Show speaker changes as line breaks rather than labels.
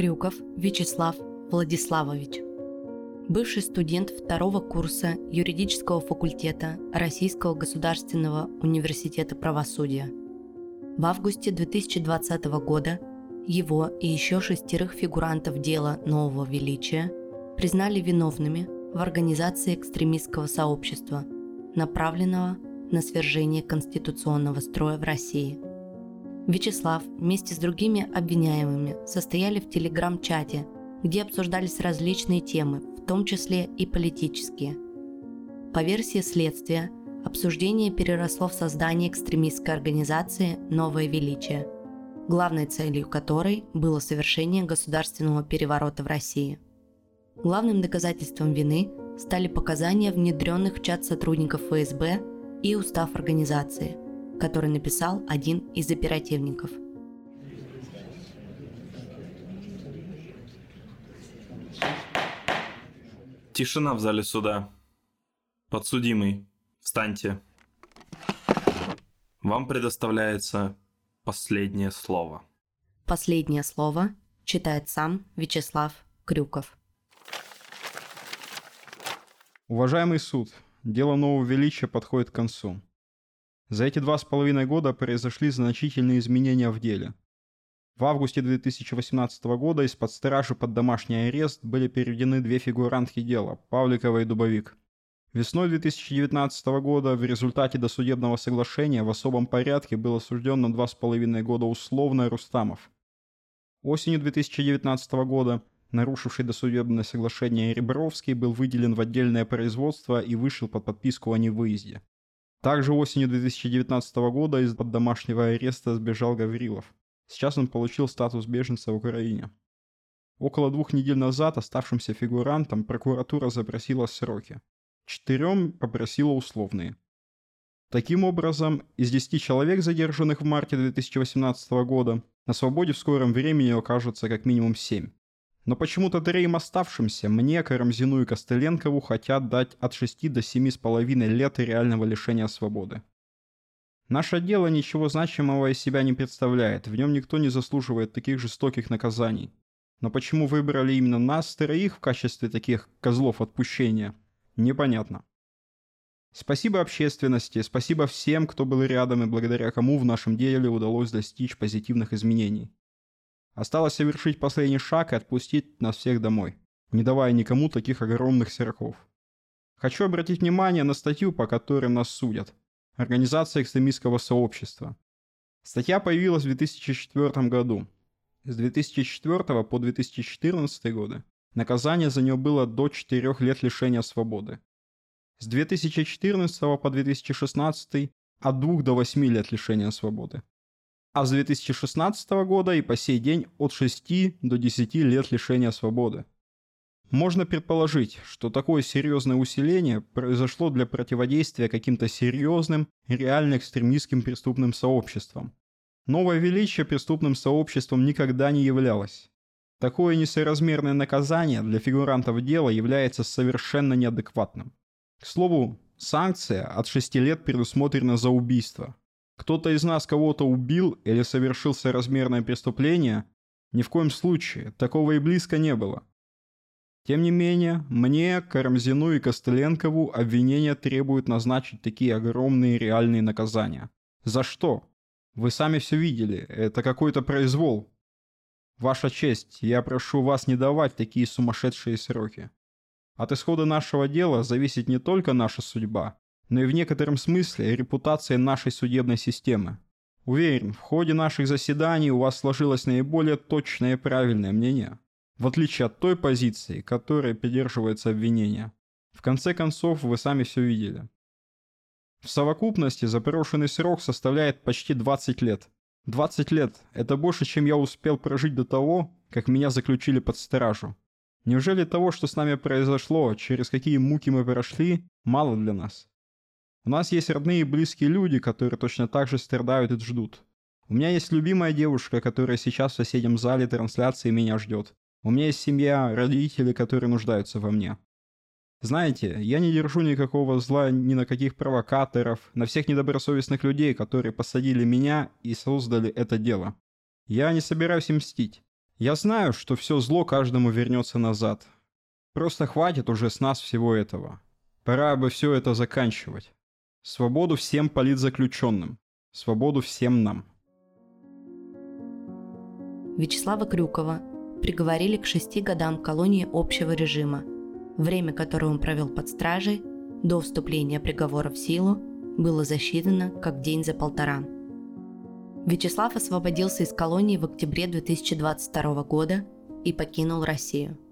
Крюков Вячеслав Владиславович. Бывший студент второго курса юридического факультета Российского государственного университета правосудия. В августе 2020 года его и еще шестерых фигурантов дела нового величия признали виновными в организации экстремистского сообщества, направленного на свержение конституционного строя в России. Вячеслав вместе с другими обвиняемыми состояли в телеграм-чате, где обсуждались различные темы, в том числе и политические. По версии следствия, обсуждение переросло в создание экстремистской организации «Новое величие», главной целью которой было совершение государственного переворота в России. Главным доказательством вины стали показания внедренных в чат сотрудников ФСБ и устав организации, который написал один из оперативников.
Тишина в зале суда. Подсудимый, встаньте. Вам предоставляется последнее слово.
Последнее слово читает сам Вячеслав Крюков.
Уважаемый суд, дело нового величия подходит к концу. За эти два с половиной года произошли значительные изменения в деле. В августе 2018 года из-под стражи под домашний арест были переведены две фигурантки дела – Павликова и Дубовик. Весной 2019 года в результате досудебного соглашения в особом порядке был осужден на два с половиной года условно Рустамов. Осенью 2019 года нарушивший досудебное соглашение Ребровский был выделен в отдельное производство и вышел под подписку о невыезде. Также осенью 2019 года из-под домашнего ареста сбежал Гаврилов. Сейчас он получил статус беженца в Украине. Около двух недель назад оставшимся фигурантам прокуратура запросила сроки. Четырем попросила условные. Таким образом, из 10 человек, задержанных в марте 2018 года, на свободе в скором времени окажется как минимум 7. Но почему-то троим оставшимся, мне, Карамзину и Костыленкову, хотят дать от 6 до 7,5 лет реального лишения свободы. Наше дело ничего значимого из себя не представляет, в нем никто не заслуживает таких жестоких наказаний. Но почему выбрали именно нас, троих, в качестве таких козлов отпущения, непонятно. Спасибо общественности, спасибо всем, кто был рядом и благодаря кому в нашем деле удалось достичь позитивных изменений. Осталось совершить последний шаг и отпустить нас всех домой, не давая никому таких огромных сроков. Хочу обратить внимание на статью, по которой нас судят. Организация экстремистского сообщества. Статья появилась в 2004 году. С 2004 по 2014 годы наказание за нее было до 4 лет лишения свободы. С 2014 по 2016 от 2 до 8 лет лишения свободы а с 2016 года и по сей день от 6 до 10 лет лишения свободы. Можно предположить, что такое серьезное усиление произошло для противодействия каким-то серьезным, реально экстремистским преступным сообществам. Новое величие преступным сообществом никогда не являлось. Такое несоразмерное наказание для фигурантов дела является совершенно неадекватным. К слову, санкция от 6 лет предусмотрена за убийство, кто-то из нас кого-то убил или совершил соразмерное преступление, ни в коем случае, такого и близко не было. Тем не менее, мне, Карамзину и Костыленкову обвинения требуют назначить такие огромные реальные наказания. За что? Вы сами все видели, это какой-то произвол. Ваша честь, я прошу вас не давать такие сумасшедшие сроки. От исхода нашего дела зависит не только наша судьба, но и в некотором смысле репутация нашей судебной системы. Уверен, в ходе наших заседаний у вас сложилось наиболее точное и правильное мнение, в отличие от той позиции, которой придерживается обвинение. В конце концов, вы сами все видели. В совокупности запрошенный срок составляет почти 20 лет. 20 лет – это больше, чем я успел прожить до того, как меня заключили под стражу. Неужели того, что с нами произошло, через какие муки мы прошли, мало для нас? У нас есть родные и близкие люди, которые точно так же страдают и ждут. У меня есть любимая девушка, которая сейчас в соседнем зале трансляции меня ждет. У меня есть семья, родители, которые нуждаются во мне. Знаете, я не держу никакого зла ни на каких провокаторов, на всех недобросовестных людей, которые посадили меня и создали это дело. Я не собираюсь им мстить. Я знаю, что все зло каждому вернется назад. Просто хватит уже с нас всего этого. Пора бы все это заканчивать. Свободу всем политзаключенным. Свободу всем нам.
Вячеслава Крюкова приговорили к шести годам колонии общего режима, время которое он провел под стражей до вступления приговора в силу было засчитано как день за полтора. Вячеслав освободился из колонии в октябре 2022 года и покинул Россию –